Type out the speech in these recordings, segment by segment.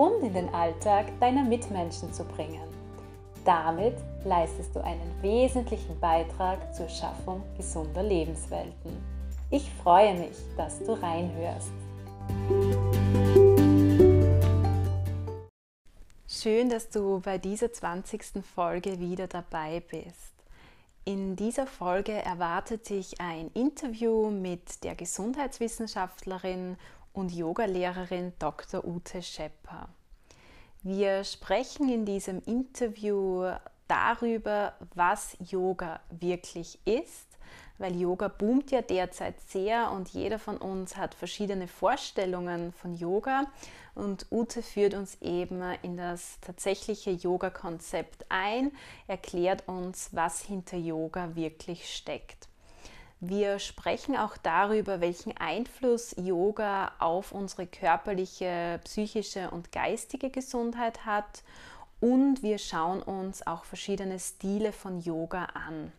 und in den Alltag deiner Mitmenschen zu bringen. Damit leistest du einen wesentlichen Beitrag zur Schaffung gesunder Lebenswelten. Ich freue mich, dass du reinhörst. Schön, dass du bei dieser 20. Folge wieder dabei bist. In dieser Folge erwartet dich ein Interview mit der Gesundheitswissenschaftlerin und Yogalehrerin Dr. Ute Schepper. Wir sprechen in diesem Interview darüber, was Yoga wirklich ist, weil Yoga boomt ja derzeit sehr und jeder von uns hat verschiedene Vorstellungen von Yoga und Ute führt uns eben in das tatsächliche Yoga-Konzept ein, erklärt uns, was hinter Yoga wirklich steckt. Wir sprechen auch darüber, welchen Einfluss Yoga auf unsere körperliche, psychische und geistige Gesundheit hat und wir schauen uns auch verschiedene Stile von Yoga an.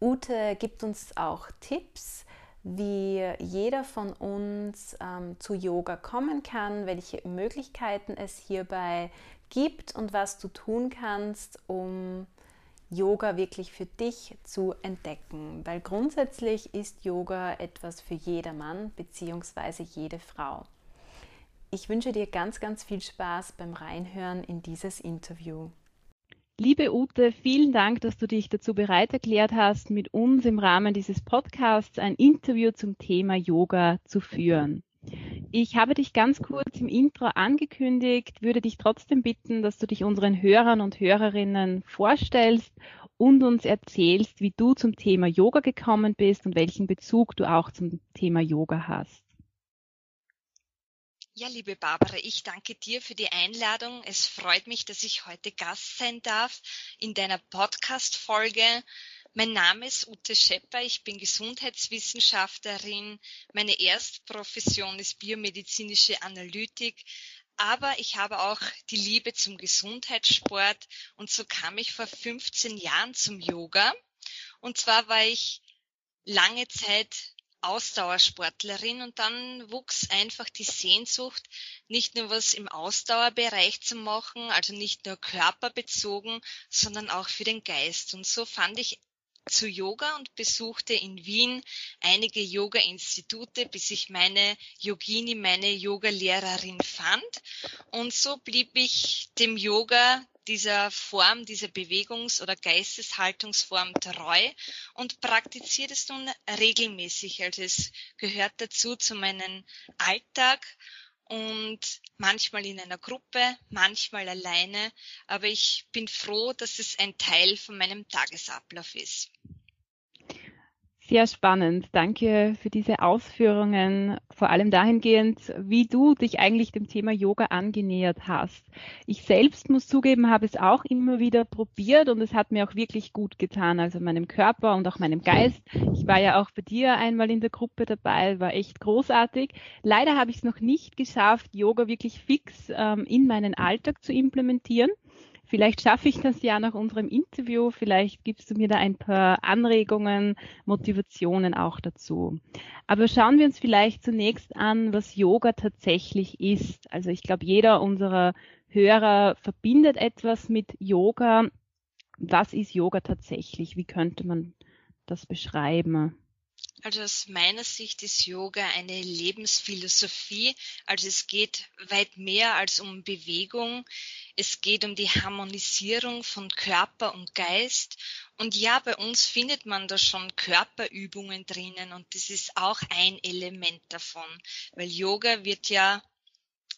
Ute gibt uns auch Tipps, wie jeder von uns ähm, zu Yoga kommen kann, welche Möglichkeiten es hierbei gibt und was du tun kannst, um Yoga wirklich für dich zu entdecken. Weil grundsätzlich ist Yoga etwas für jedermann bzw. jede Frau. Ich wünsche dir ganz, ganz viel Spaß beim Reinhören in dieses Interview. Liebe Ute, vielen Dank, dass du dich dazu bereit erklärt hast, mit uns im Rahmen dieses Podcasts ein Interview zum Thema Yoga zu führen. Ich habe dich ganz kurz im Intro angekündigt, würde dich trotzdem bitten, dass du dich unseren Hörern und Hörerinnen vorstellst und uns erzählst, wie du zum Thema Yoga gekommen bist und welchen Bezug du auch zum Thema Yoga hast. Ja, liebe Barbara, ich danke dir für die Einladung. Es freut mich, dass ich heute Gast sein darf in deiner Podcast-Folge. Mein Name ist Ute Schepper. Ich bin Gesundheitswissenschaftlerin. Meine Erstprofession ist biomedizinische Analytik. Aber ich habe auch die Liebe zum Gesundheitssport und so kam ich vor 15 Jahren zum Yoga. Und zwar war ich lange Zeit Ausdauersportlerin und dann wuchs einfach die Sehnsucht, nicht nur was im Ausdauerbereich zu machen, also nicht nur körperbezogen, sondern auch für den Geist. Und so fand ich zu Yoga und besuchte in Wien einige Yoga-Institute, bis ich meine Yogini, meine Yoga-Lehrerin fand. Und so blieb ich dem Yoga dieser Form, dieser Bewegungs- oder Geisteshaltungsform treu und praktiziere es nun regelmäßig. Also es gehört dazu zu meinem Alltag und manchmal in einer Gruppe, manchmal alleine, aber ich bin froh, dass es ein Teil von meinem Tagesablauf ist. Sehr spannend. Danke für diese Ausführungen, vor allem dahingehend, wie du dich eigentlich dem Thema Yoga angenähert hast. Ich selbst muss zugeben, habe es auch immer wieder probiert und es hat mir auch wirklich gut getan, also meinem Körper und auch meinem Geist. Ich war ja auch bei dir einmal in der Gruppe dabei, war echt großartig. Leider habe ich es noch nicht geschafft, Yoga wirklich fix ähm, in meinen Alltag zu implementieren. Vielleicht schaffe ich das ja nach unserem Interview. Vielleicht gibst du mir da ein paar Anregungen, Motivationen auch dazu. Aber schauen wir uns vielleicht zunächst an, was Yoga tatsächlich ist. Also ich glaube, jeder unserer Hörer verbindet etwas mit Yoga. Was ist Yoga tatsächlich? Wie könnte man das beschreiben? Also aus meiner Sicht ist Yoga eine Lebensphilosophie. Also es geht weit mehr als um Bewegung. Es geht um die Harmonisierung von Körper und Geist. Und ja, bei uns findet man da schon Körperübungen drinnen und das ist auch ein Element davon, weil Yoga wird ja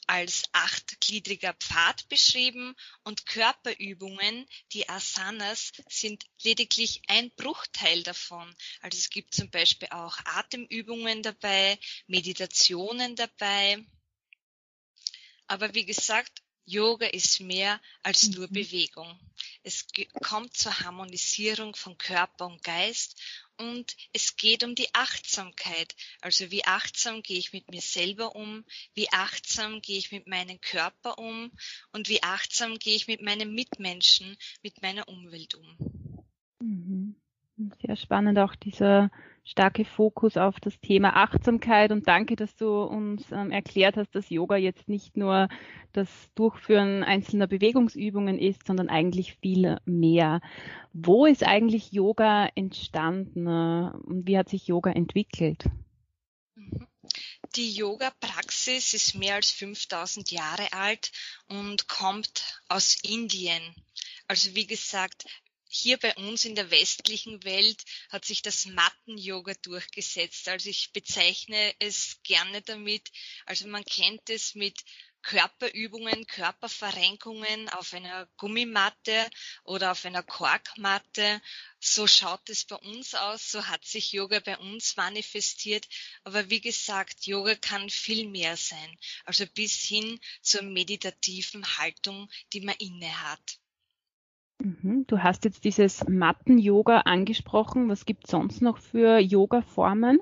als achtgliedriger Pfad beschrieben und Körperübungen, die Asanas, sind lediglich ein Bruchteil davon. Also es gibt zum Beispiel auch Atemübungen dabei, Meditationen dabei. Aber wie gesagt, Yoga ist mehr als nur mhm. Bewegung. Es kommt zur Harmonisierung von Körper und Geist und es geht um die Achtsamkeit. Also wie achtsam gehe ich mit mir selber um, wie achtsam gehe ich mit meinem Körper um und wie achtsam gehe ich mit meinen Mitmenschen, mit meiner Umwelt um. Mhm. Sehr spannend auch dieser starke Fokus auf das Thema Achtsamkeit und danke, dass du uns ähm, erklärt hast, dass Yoga jetzt nicht nur das Durchführen einzelner Bewegungsübungen ist, sondern eigentlich viel mehr. Wo ist eigentlich Yoga entstanden äh, und wie hat sich Yoga entwickelt? Mhm. Die Yoga-Praxis ist mehr als 5000 Jahre alt und kommt aus Indien. Also wie gesagt, hier bei uns in der westlichen Welt hat sich das Matten-Yoga durchgesetzt. Also ich bezeichne es gerne damit, also man kennt es mit Körperübungen, Körperverrenkungen auf einer Gummimatte oder auf einer Korkmatte. So schaut es bei uns aus, so hat sich Yoga bei uns manifestiert. Aber wie gesagt, Yoga kann viel mehr sein, also bis hin zur meditativen Haltung, die man inne hat. Mhm. Du hast jetzt dieses Matten-Yoga angesprochen. Was gibt es sonst noch für Yoga-Formen?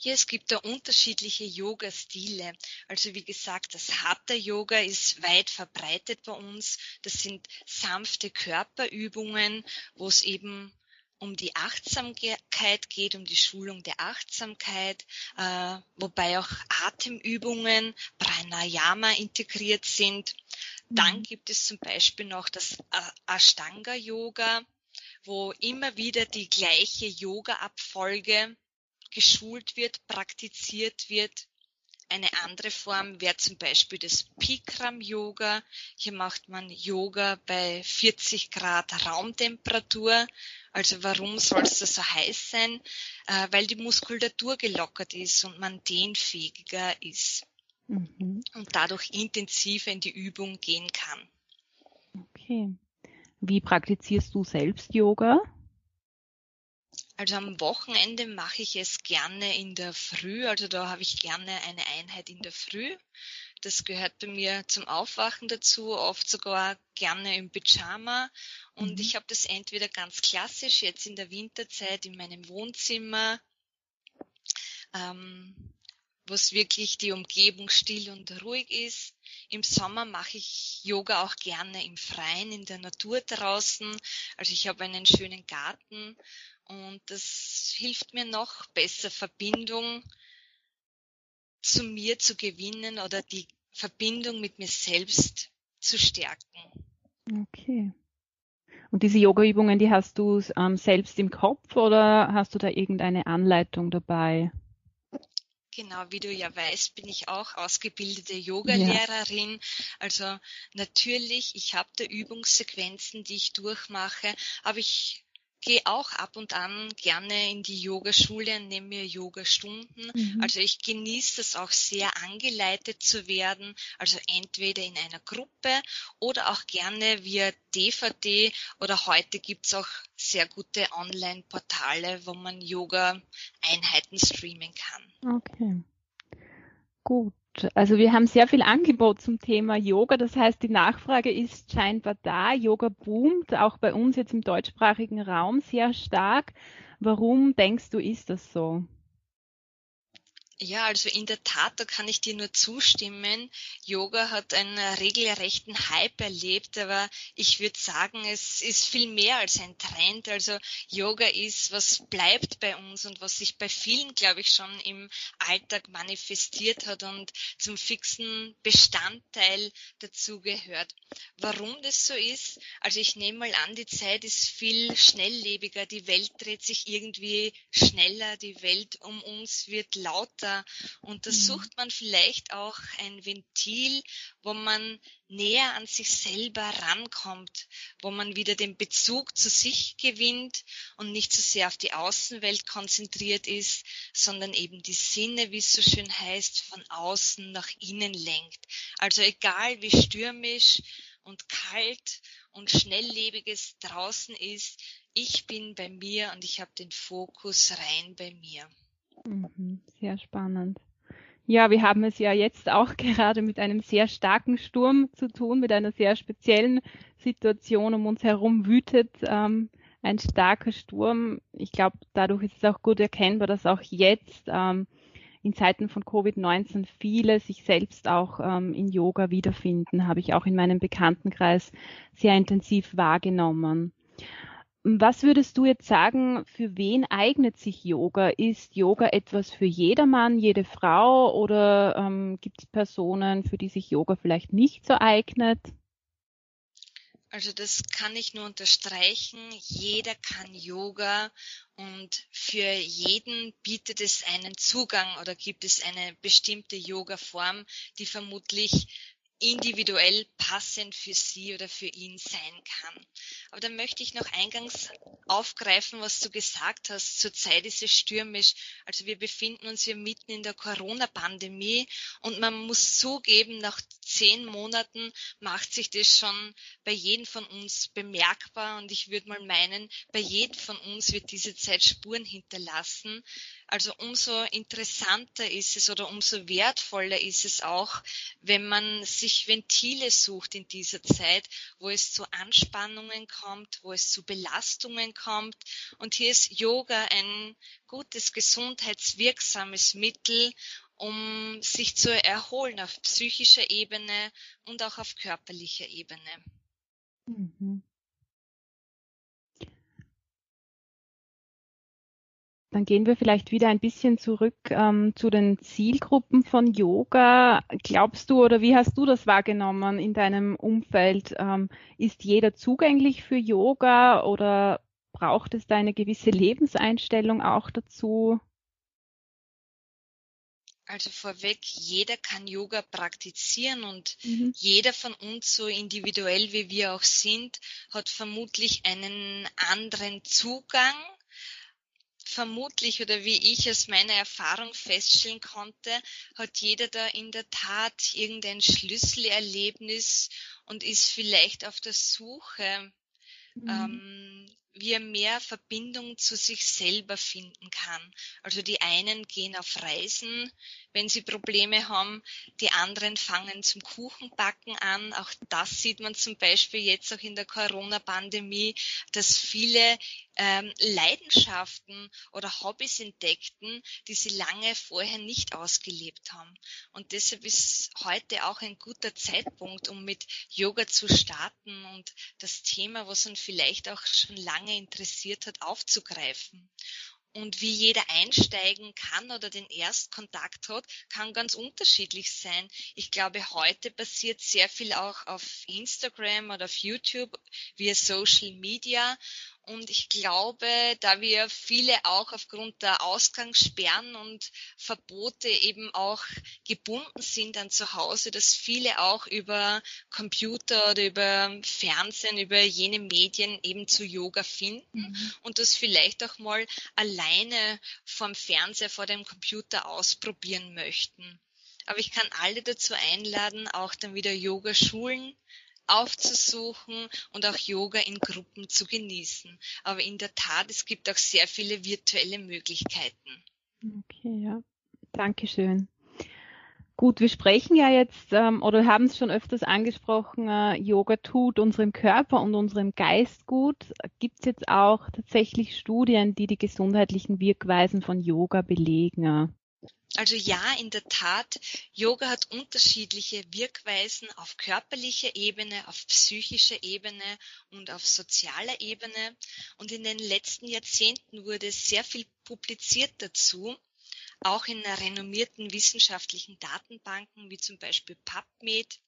Ja, es gibt da unterschiedliche Yoga-Stile. Also wie gesagt, das Hatha-Yoga ist weit verbreitet bei uns. Das sind sanfte Körperübungen, wo es eben um die Achtsamkeit geht, um die Schulung der Achtsamkeit, äh, wobei auch Atemübungen, Pranayama integriert sind. Dann mhm. gibt es zum Beispiel noch das Ashtanga Yoga, wo immer wieder die gleiche Yoga-Abfolge geschult wird, praktiziert wird. Eine andere Form wäre zum Beispiel das Bikram Yoga. Hier macht man Yoga bei 40 Grad Raumtemperatur. Also warum soll es da so heiß sein? Äh, weil die Muskulatur gelockert ist und man dehnfähiger ist mhm. und dadurch intensiver in die Übung gehen kann. Okay. Wie praktizierst du selbst Yoga? Also am Wochenende mache ich es gerne in der Früh, also da habe ich gerne eine Einheit in der Früh. Das gehört bei mir zum Aufwachen dazu, oft sogar gerne im Pyjama. Und mhm. ich habe das entweder ganz klassisch jetzt in der Winterzeit in meinem Wohnzimmer ähm, wo es wirklich die Umgebung still und ruhig ist. Im Sommer mache ich Yoga auch gerne im Freien, in der Natur draußen. Also ich habe einen schönen Garten und das hilft mir noch besser Verbindung zu mir zu gewinnen oder die Verbindung mit mir selbst zu stärken. Okay. Und diese Yoga-Übungen, die hast du ähm, selbst im Kopf oder hast du da irgendeine Anleitung dabei? Genau, wie du ja weißt, bin ich auch ausgebildete Yogalehrerin. Ja. Also natürlich, ich habe da Übungssequenzen, die ich durchmache, aber ich gehe auch ab und an gerne in die Yogaschule und nehme mir Yogastunden. Mhm. Also ich genieße es auch sehr angeleitet zu werden, also entweder in einer Gruppe oder auch gerne via DVD oder heute gibt's auch sehr gute Online-Portale, wo man Yoga-Einheiten streamen kann. Okay. Gut. Also wir haben sehr viel Angebot zum Thema Yoga. Das heißt, die Nachfrage ist scheinbar da. Yoga boomt auch bei uns jetzt im deutschsprachigen Raum sehr stark. Warum denkst du, ist das so? Ja, also in der Tat, da kann ich dir nur zustimmen. Yoga hat einen regelrechten Hype erlebt, aber ich würde sagen, es ist viel mehr als ein Trend. Also Yoga ist, was bleibt bei uns und was sich bei vielen, glaube ich, schon im Alltag manifestiert hat und zum fixen Bestandteil dazu gehört. Warum das so ist? Also ich nehme mal an, die Zeit ist viel schnelllebiger, die Welt dreht sich irgendwie schneller, die Welt um uns wird lauter Wasser. Und da mhm. sucht man vielleicht auch ein Ventil, wo man näher an sich selber rankommt, wo man wieder den Bezug zu sich gewinnt und nicht so sehr auf die Außenwelt konzentriert ist, sondern eben die Sinne, wie es so schön heißt, von außen nach innen lenkt. Also egal wie stürmisch und kalt und schnelllebig es draußen ist, ich bin bei mir und ich habe den Fokus rein bei mir. Mhm, sehr spannend. Ja, wir haben es ja jetzt auch gerade mit einem sehr starken Sturm zu tun, mit einer sehr speziellen Situation um uns herum wütet ähm, ein starker Sturm. Ich glaube, dadurch ist es auch gut erkennbar, dass auch jetzt ähm, in Zeiten von Covid-19 viele sich selbst auch ähm, in Yoga wiederfinden, habe ich auch in meinem Bekanntenkreis sehr intensiv wahrgenommen. Was würdest du jetzt sagen, für wen eignet sich Yoga? Ist Yoga etwas für jedermann, jede Frau oder ähm, gibt es Personen, für die sich Yoga vielleicht nicht so eignet? Also das kann ich nur unterstreichen. Jeder kann Yoga und für jeden bietet es einen Zugang oder gibt es eine bestimmte Yoga-Form, die vermutlich individuell passend für sie oder für ihn sein kann. Aber dann möchte ich noch eingangs aufgreifen, was du gesagt hast. Zurzeit ist es stürmisch. Also wir befinden uns hier mitten in der Corona-Pandemie und man muss zugeben, nach zehn Monaten macht sich das schon bei jedem von uns bemerkbar und ich würde mal meinen, bei jedem von uns wird diese Zeit Spuren hinterlassen. Also umso interessanter ist es oder umso wertvoller ist es auch, wenn man sich Ventile sucht in dieser Zeit, wo es zu Anspannungen kommt, wo es zu Belastungen kommt. Und hier ist Yoga ein gutes, gesundheitswirksames Mittel, um sich zu erholen auf psychischer Ebene und auch auf körperlicher Ebene. Mhm. Dann gehen wir vielleicht wieder ein bisschen zurück ähm, zu den Zielgruppen von Yoga. Glaubst du oder wie hast du das wahrgenommen in deinem Umfeld? Ähm, ist jeder zugänglich für Yoga oder braucht es da eine gewisse Lebenseinstellung auch dazu? Also vorweg, jeder kann Yoga praktizieren und mhm. jeder von uns, so individuell wie wir auch sind, hat vermutlich einen anderen Zugang. Vermutlich oder wie ich aus meiner Erfahrung feststellen konnte, hat jeder da in der Tat irgendein Schlüsselerlebnis und ist vielleicht auf der Suche mhm. ähm, wie er mehr Verbindung zu sich selber finden kann. Also die einen gehen auf Reisen, wenn sie Probleme haben, die anderen fangen zum Kuchenbacken an. Auch das sieht man zum Beispiel jetzt auch in der Corona-Pandemie, dass viele ähm, Leidenschaften oder Hobbys entdeckten, die sie lange vorher nicht ausgelebt haben. Und deshalb ist heute auch ein guter Zeitpunkt, um mit Yoga zu starten und das Thema, was uns vielleicht auch schon lange interessiert hat, aufzugreifen. Und wie jeder einsteigen kann oder den Erstkontakt hat, kann ganz unterschiedlich sein. Ich glaube, heute passiert sehr viel auch auf Instagram oder auf YouTube via Social Media. Und ich glaube, da wir viele auch aufgrund der Ausgangssperren und Verbote eben auch gebunden sind an zu Hause, dass viele auch über Computer oder über Fernsehen, über jene Medien eben zu Yoga finden mhm. und das vielleicht auch mal alleine vom Fernseher, vor dem Computer ausprobieren möchten. Aber ich kann alle dazu einladen, auch dann wieder Yoga-Schulen aufzusuchen und auch Yoga in Gruppen zu genießen. Aber in der Tat, es gibt auch sehr viele virtuelle Möglichkeiten. Okay, ja. Dankeschön. Gut, wir sprechen ja jetzt ähm, oder haben es schon öfters angesprochen, äh, Yoga tut unserem Körper und unserem Geist gut. Gibt es jetzt auch tatsächlich Studien, die die gesundheitlichen Wirkweisen von Yoga belegen? Also ja, in der Tat, Yoga hat unterschiedliche Wirkweisen auf körperlicher Ebene, auf psychischer Ebene und auf sozialer Ebene. Und in den letzten Jahrzehnten wurde sehr viel publiziert dazu, auch in renommierten wissenschaftlichen Datenbanken wie zum Beispiel PubMed.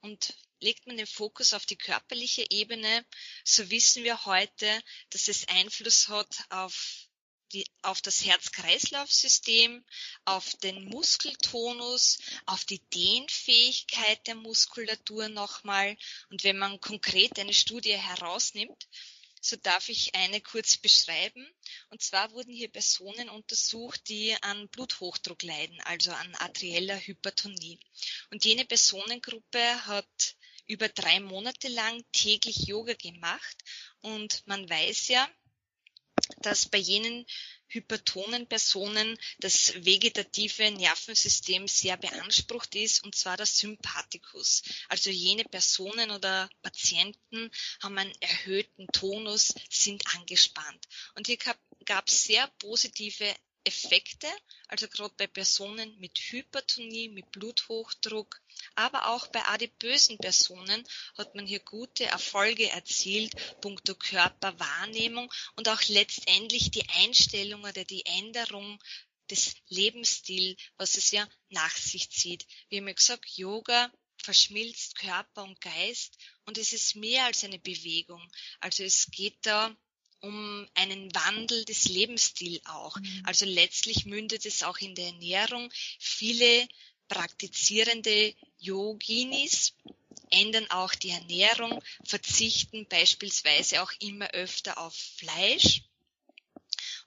Und legt man den Fokus auf die körperliche Ebene, so wissen wir heute, dass es Einfluss hat auf die, auf das Herz-Kreislauf-System, auf den Muskeltonus, auf die Dehnfähigkeit der Muskulatur nochmal. Und wenn man konkret eine Studie herausnimmt, so darf ich eine kurz beschreiben. Und zwar wurden hier Personen untersucht, die an Bluthochdruck leiden, also an arterieller Hypertonie. Und jene Personengruppe hat über drei Monate lang täglich Yoga gemacht. Und man weiß ja, dass bei jenen hypertonen Personen das vegetative Nervensystem sehr beansprucht ist, und zwar das Sympathikus. Also jene Personen oder Patienten haben einen erhöhten Tonus, sind angespannt. Und hier gab es sehr positive Effekte, also gerade bei Personen mit Hypertonie, mit Bluthochdruck, aber auch bei adipösen Personen hat man hier gute Erfolge erzielt, punkto Körperwahrnehmung und auch letztendlich die Einstellung oder die Änderung des Lebensstils, was es ja nach sich zieht. Wir haben ja gesagt, Yoga verschmilzt Körper und Geist und es ist mehr als eine Bewegung. Also es geht da um einen Wandel des Lebensstils auch. Mhm. Also letztlich mündet es auch in der Ernährung. Viele praktizierende Yoginis ändern auch die Ernährung, verzichten beispielsweise auch immer öfter auf Fleisch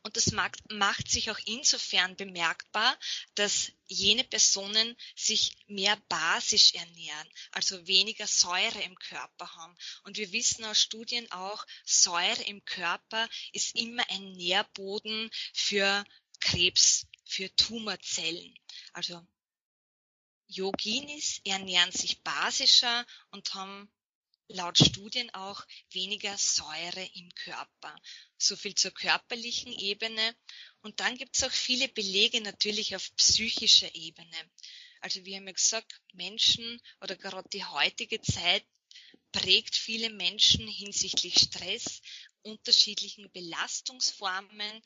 und das macht, sich auch insofern bemerkbar, dass jene Personen sich mehr basisch ernähren, also weniger Säure im Körper haben. Und wir wissen aus Studien auch, Säure im Körper ist immer ein Nährboden für Krebs, für Tumorzellen. Also Yoginis ernähren sich basischer und haben laut Studien auch weniger Säure im Körper. So viel zur körperlichen Ebene. Und dann gibt es auch viele Belege natürlich auf psychischer Ebene. Also wir haben ja gesagt, Menschen oder gerade die heutige Zeit prägt viele Menschen hinsichtlich Stress, unterschiedlichen Belastungsformen.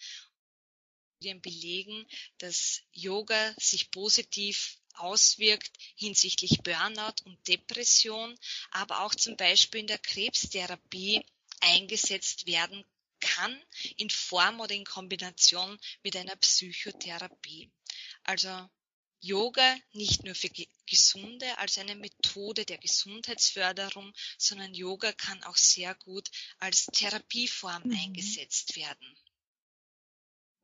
Wir belegen, dass Yoga sich positiv auswirkt hinsichtlich Burnout und Depression, aber auch zum Beispiel in der Krebstherapie eingesetzt werden kann in Form oder in Kombination mit einer Psychotherapie. Also Yoga nicht nur für Gesunde als eine Methode der Gesundheitsförderung, sondern Yoga kann auch sehr gut als Therapieform mhm. eingesetzt werden.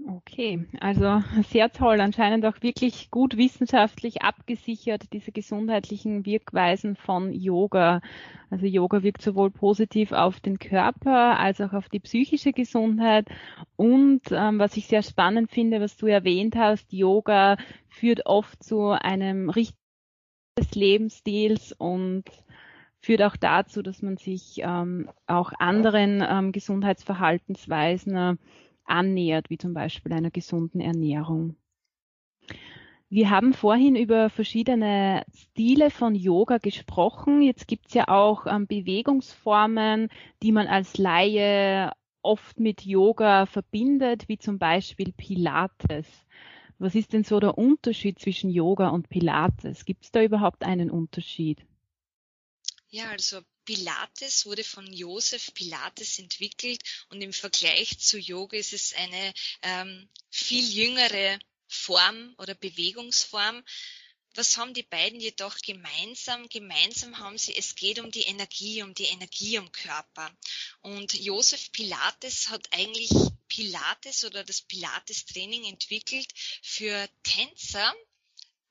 Okay, also sehr toll, anscheinend auch wirklich gut wissenschaftlich abgesichert, diese gesundheitlichen Wirkweisen von Yoga. Also Yoga wirkt sowohl positiv auf den Körper als auch auf die psychische Gesundheit. Und ähm, was ich sehr spannend finde, was du erwähnt hast, Yoga führt oft zu einem richtigen Lebensstils und führt auch dazu, dass man sich ähm, auch anderen ähm, Gesundheitsverhaltensweisen annähert, wie zum Beispiel einer gesunden Ernährung. Wir haben vorhin über verschiedene Stile von Yoga gesprochen. Jetzt gibt es ja auch ähm, Bewegungsformen, die man als Laie oft mit Yoga verbindet, wie zum Beispiel Pilates. Was ist denn so der Unterschied zwischen Yoga und Pilates? Gibt es da überhaupt einen Unterschied? Ja, also Pilates wurde von Josef Pilates entwickelt und im Vergleich zu Yoga ist es eine ähm, viel jüngere Form oder Bewegungsform. Was haben die beiden jedoch gemeinsam? Gemeinsam haben sie, es geht um die Energie, um die Energie im Körper. Und Josef Pilates hat eigentlich Pilates oder das Pilates-Training entwickelt für Tänzer,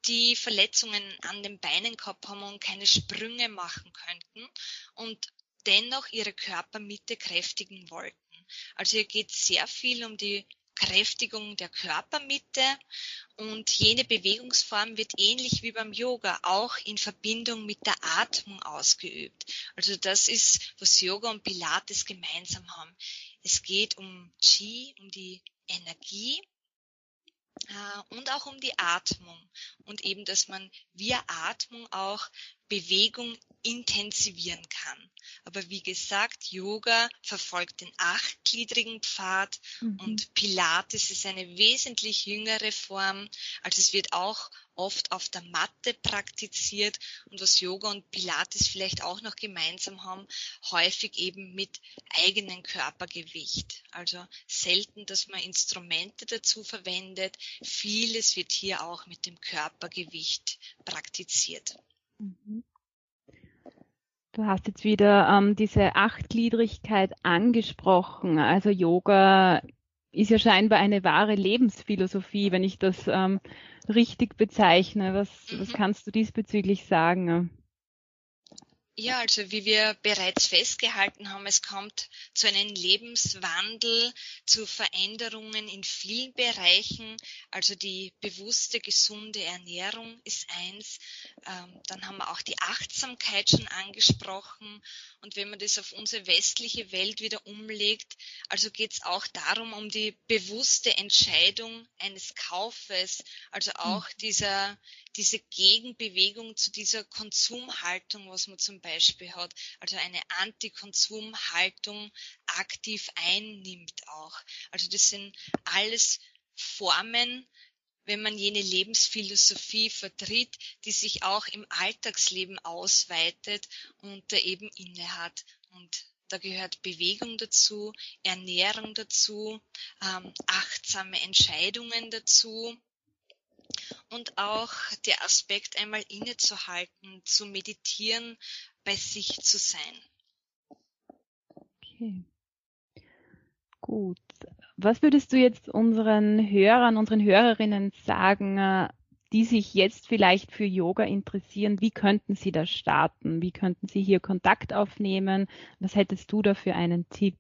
die Verletzungen an den Beinen gehabt haben und keine Sprünge machen könnten und dennoch ihre Körpermitte kräftigen wollten. Also hier geht sehr viel um die Kräftigung der Körpermitte und jene Bewegungsform wird ähnlich wie beim Yoga auch in Verbindung mit der Atmung ausgeübt. Also das ist, was Yoga und Pilates gemeinsam haben. Es geht um Qi, um die Energie und auch um die Atmung. Und eben, dass man via Atmung auch Bewegung intensivieren kann. Aber wie gesagt, Yoga verfolgt den achtgliedrigen Pfad mhm. und Pilates ist eine wesentlich jüngere Form. Also es wird auch oft auf der Matte praktiziert und was Yoga und Pilates vielleicht auch noch gemeinsam haben, häufig eben mit eigenem Körpergewicht. Also selten, dass man Instrumente dazu verwendet. Vieles wird hier auch mit dem Körpergewicht praktiziert. Mhm. Du hast jetzt wieder ähm, diese Achtgliedrigkeit angesprochen. Also Yoga ist ja scheinbar eine wahre Lebensphilosophie, wenn ich das ähm, richtig bezeichne. Was, mhm. was kannst du diesbezüglich sagen? Ja, also wie wir bereits festgehalten haben, es kommt zu einem Lebenswandel, zu Veränderungen in vielen Bereichen. Also die bewusste, gesunde Ernährung ist eins. Ähm, dann haben wir auch die Achtsamkeit schon angesprochen. Und wenn man das auf unsere westliche Welt wieder umlegt, also geht es auch darum, um die bewusste Entscheidung eines Kaufes, also auch dieser diese Gegenbewegung zu dieser Konsumhaltung, was man zum Beispiel hat, also eine Antikonsumhaltung aktiv einnimmt auch. Also das sind alles Formen, wenn man jene Lebensphilosophie vertritt, die sich auch im Alltagsleben ausweitet und da eben innehat. Und da gehört Bewegung dazu, Ernährung dazu, ähm, achtsame Entscheidungen dazu und auch der Aspekt einmal innezuhalten, zu meditieren, bei sich zu sein. Okay. Gut. Was würdest du jetzt unseren Hörern, unseren Hörerinnen sagen, äh, die sich jetzt vielleicht für Yoga interessieren? Wie könnten sie da starten? Wie könnten sie hier Kontakt aufnehmen? Was hättest du da für einen Tipp?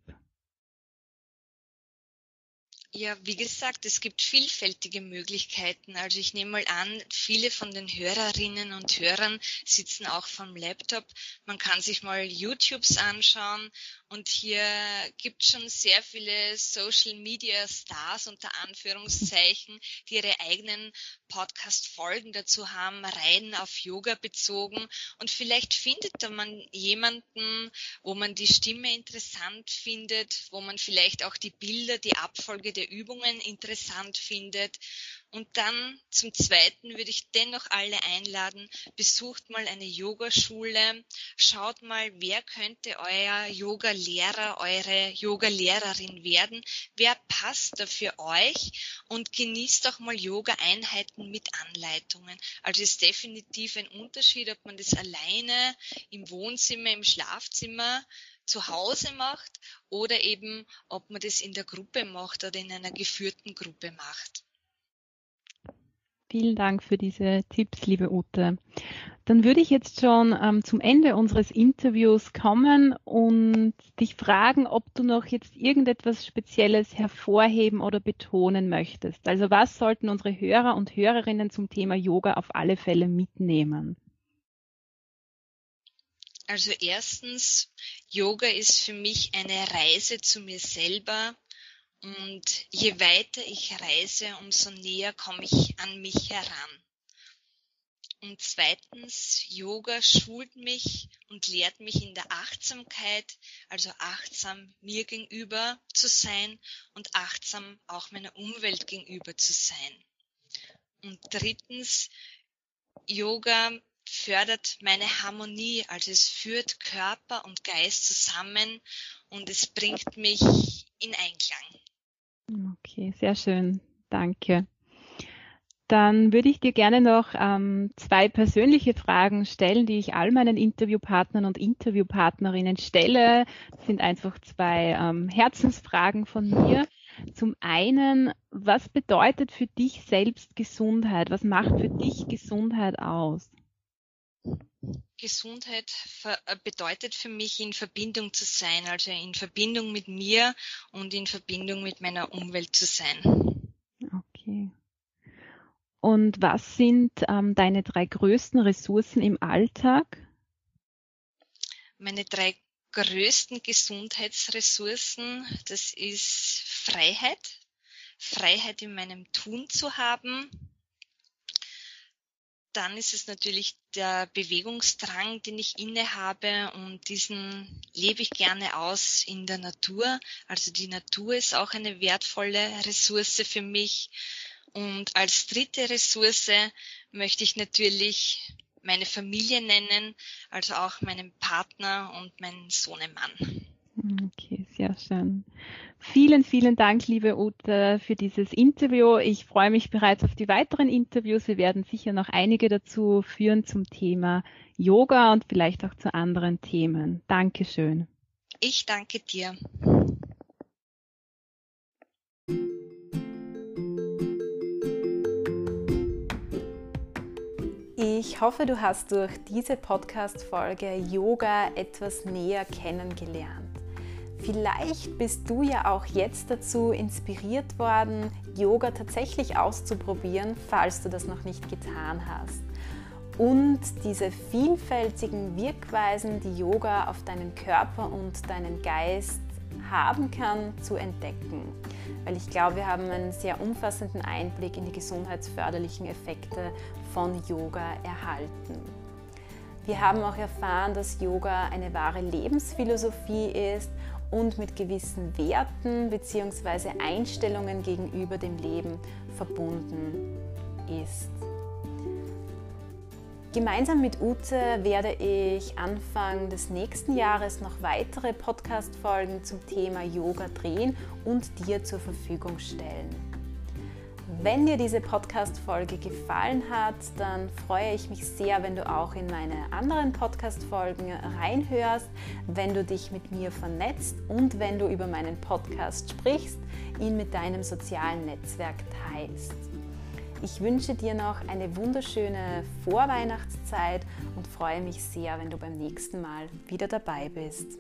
Ja, wie gesagt, es gibt vielfältige Möglichkeiten. Also ich nehme mal an, viele von den Hörerinnen und Hörern sitzen auch vom Laptop. Man kann sich mal YouTubes anschauen und hier gibt schon sehr viele Social Media Stars unter Anführungszeichen, die ihre eigenen Podcast-Folgen dazu haben, rein auf Yoga bezogen. Und vielleicht findet da man jemanden, wo man die Stimme interessant findet, wo man vielleicht auch die Bilder, die Abfolge der Übungen interessant findet. Und dann zum Zweiten würde ich dennoch alle einladen, besucht mal eine Yogaschule, schaut mal, wer könnte euer Yoga-Lehrer, eure Yoga-Lehrerin werden, wer passt da für euch und genießt auch mal Yoga-Einheiten mit Anleitungen. Also ist definitiv ein Unterschied, ob man das alleine im Wohnzimmer, im Schlafzimmer zu Hause macht oder eben, ob man das in der Gruppe macht oder in einer geführten Gruppe macht. Vielen Dank für diese Tipps, liebe Ute. Dann würde ich jetzt schon ähm, zum Ende unseres Interviews kommen und dich fragen, ob du noch jetzt irgendetwas Spezielles hervorheben oder betonen möchtest. Also was sollten unsere Hörer und Hörerinnen zum Thema Yoga auf alle Fälle mitnehmen? Also erstens, Yoga ist für mich eine Reise zu mir selber, und je weiter ich reise, umso näher komme ich an mich heran. Und zweitens, Yoga schult mich und lehrt mich in der Achtsamkeit, also achtsam mir gegenüber zu sein und achtsam auch meiner Umwelt gegenüber zu sein. Und drittens, Yoga fördert meine Harmonie, also es führt Körper und Geist zusammen und es bringt mich in Einklang. Okay, sehr schön. Danke. Dann würde ich dir gerne noch ähm, zwei persönliche Fragen stellen, die ich all meinen Interviewpartnern und Interviewpartnerinnen stelle. Das sind einfach zwei ähm, Herzensfragen von mir. Zum einen, was bedeutet für dich selbst Gesundheit? Was macht für dich Gesundheit aus? Gesundheit äh, bedeutet für mich, in Verbindung zu sein, also in Verbindung mit mir und in Verbindung mit meiner Umwelt zu sein. Okay. Und was sind ähm, deine drei größten Ressourcen im Alltag? Meine drei größten Gesundheitsressourcen, das ist Freiheit, Freiheit in meinem Tun zu haben, dann ist es natürlich der Bewegungsdrang, den ich inne habe und diesen lebe ich gerne aus in der Natur. Also die Natur ist auch eine wertvolle Ressource für mich. Und als dritte Ressource möchte ich natürlich meine Familie nennen, also auch meinen Partner und meinen Sohnemann. Okay, sehr schön. Vielen, vielen Dank, liebe Ute, für dieses Interview. Ich freue mich bereits auf die weiteren Interviews. Wir werden sicher noch einige dazu führen zum Thema Yoga und vielleicht auch zu anderen Themen. Dankeschön. Ich danke dir. Ich hoffe, du hast durch diese Podcast-Folge Yoga etwas näher kennengelernt. Vielleicht bist du ja auch jetzt dazu inspiriert worden, Yoga tatsächlich auszuprobieren, falls du das noch nicht getan hast. Und diese vielfältigen Wirkweisen, die Yoga auf deinen Körper und deinen Geist haben kann, zu entdecken. Weil ich glaube, wir haben einen sehr umfassenden Einblick in die gesundheitsförderlichen Effekte von Yoga erhalten. Wir haben auch erfahren, dass Yoga eine wahre Lebensphilosophie ist und mit gewissen Werten bzw. Einstellungen gegenüber dem Leben verbunden ist. Gemeinsam mit Ute werde ich Anfang des nächsten Jahres noch weitere Podcast-Folgen zum Thema Yoga drehen und dir zur Verfügung stellen. Wenn dir diese Podcast-Folge gefallen hat, dann freue ich mich sehr, wenn du auch in meine anderen Podcast-Folgen reinhörst, wenn du dich mit mir vernetzt und wenn du über meinen Podcast sprichst, ihn mit deinem sozialen Netzwerk teilst. Ich wünsche dir noch eine wunderschöne Vorweihnachtszeit und freue mich sehr, wenn du beim nächsten Mal wieder dabei bist.